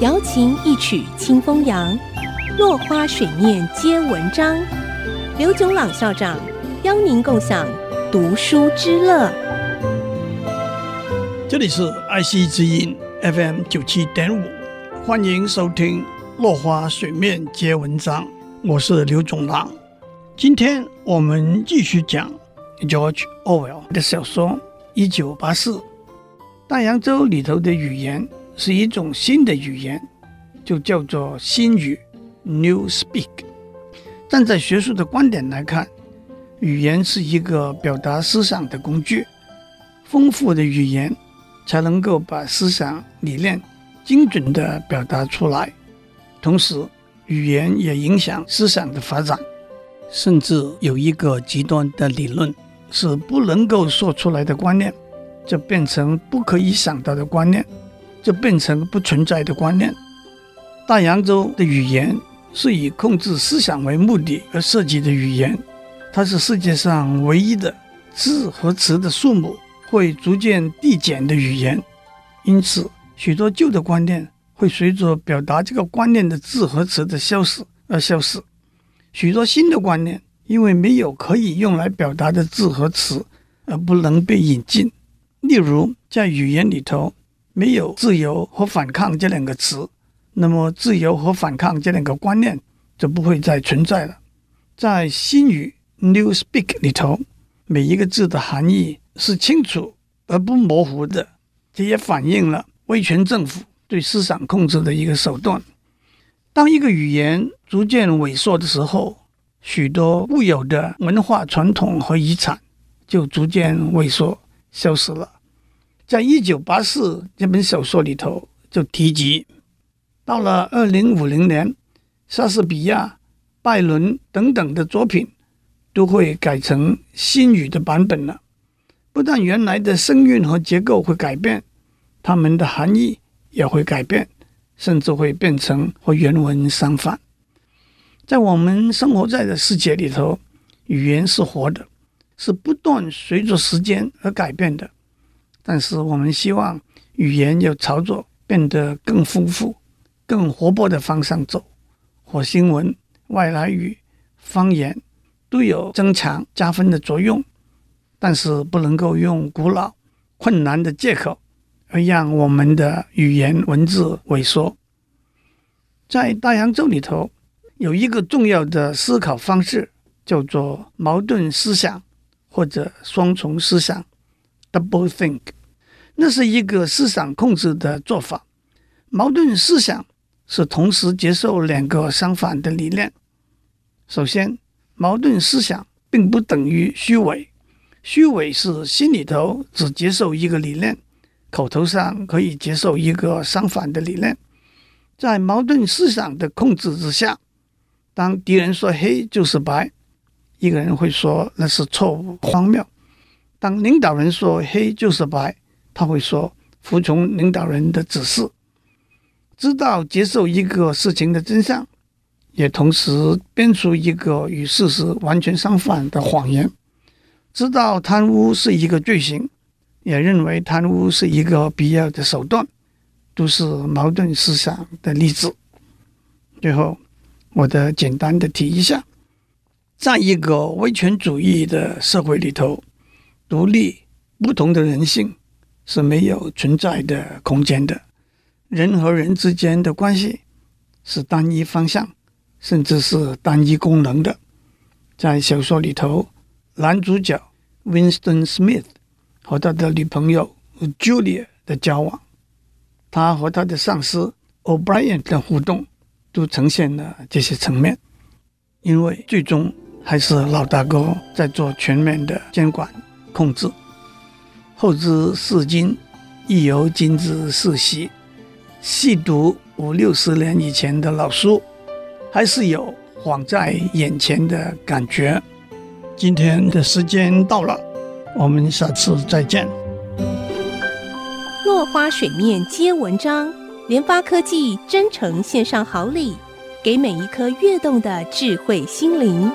瑶琴一曲清风扬，落花水面皆文章。刘炯朗校长邀您共享读书之乐。这里是爱惜之音 FM 九七点五，欢迎收听《落花水面皆文章》，我是刘炯朗。今天我们继续讲 George Orwell 的小说《一九八四》。大洋洲里头的语言是一种新的语言，就叫做新语 （New Speak）。站在学术的观点来看，语言是一个表达思想的工具。丰富的语言才能够把思想理念精准地表达出来。同时，语言也影响思想的发展。甚至有一个极端的理论，是不能够说出来的观念。就变成不可以想到的观念，就变成不存在的观念。大洋洲的语言是以控制思想为目的而设计的语言，它是世界上唯一的字和词的数目会逐渐递减的语言。因此，许多旧的观念会随着表达这个观念的字和词的消失而消失；许多新的观念因为没有可以用来表达的字和词而不能被引进。例如，在语言里头没有“自由”和“反抗”这两个词，那么“自由”和“反抗”这两个观念就不会再存在了。在新语 （New Speak） 里头，每一个字的含义是清楚而不模糊的，这也反映了威权政府对思想控制的一个手段。当一个语言逐渐萎缩的时候，许多固有的文化传统和遗产就逐渐萎缩消失了。在一九八四这本小说里头就提及，到了二零五零年，莎士比亚、拜伦等等的作品都会改成新语的版本了。不但原来的声韵和结构会改变，它们的含义也会改变，甚至会变成和原文相反。在我们生活在的世界里头，语言是活的，是不断随着时间而改变的。但是我们希望语言要朝着变得更丰富、更活泼的方向走。火星文、外来语、方言都有增强加分的作用，但是不能够用古老、困难的借口而让我们的语言文字萎缩。在大洋洲里头，有一个重要的思考方式，叫做矛盾思想或者双重思想。Double think，那是一个思想控制的做法。矛盾思想是同时接受两个相反的理念。首先，矛盾思想并不等于虚伪，虚伪是心里头只接受一个理念，口头上可以接受一个相反的理念。在矛盾思想的控制之下，当敌人说黑就是白，一个人会说那是错误、荒谬。当领导人说黑就是白，他会说服从领导人的指示，知道接受一个事情的真相，也同时编出一个与事实完全相反的谎言。知道贪污是一个罪行，也认为贪污是一个必要的手段，都是矛盾思想的例子。最后，我的简单的提一下，在一个威权主义的社会里头。独立不同的人性是没有存在的空间的。人和人之间的关系是单一方向，甚至是单一功能的。在小说里头，男主角 Winston Smith 和他的女朋友 Julia 的交往，他和他的上司 O'Brien 的互动，都呈现了这些层面。因为最终还是老大哥在做全面的监管。控制，后知是今，亦犹今之是昔。细读五六十年以前的老书，还是有晃在眼前的感觉。今天的时间到了，我们下次再见。落花水面皆文章，联发科技真诚献上好礼，给每一颗跃动的智慧心灵。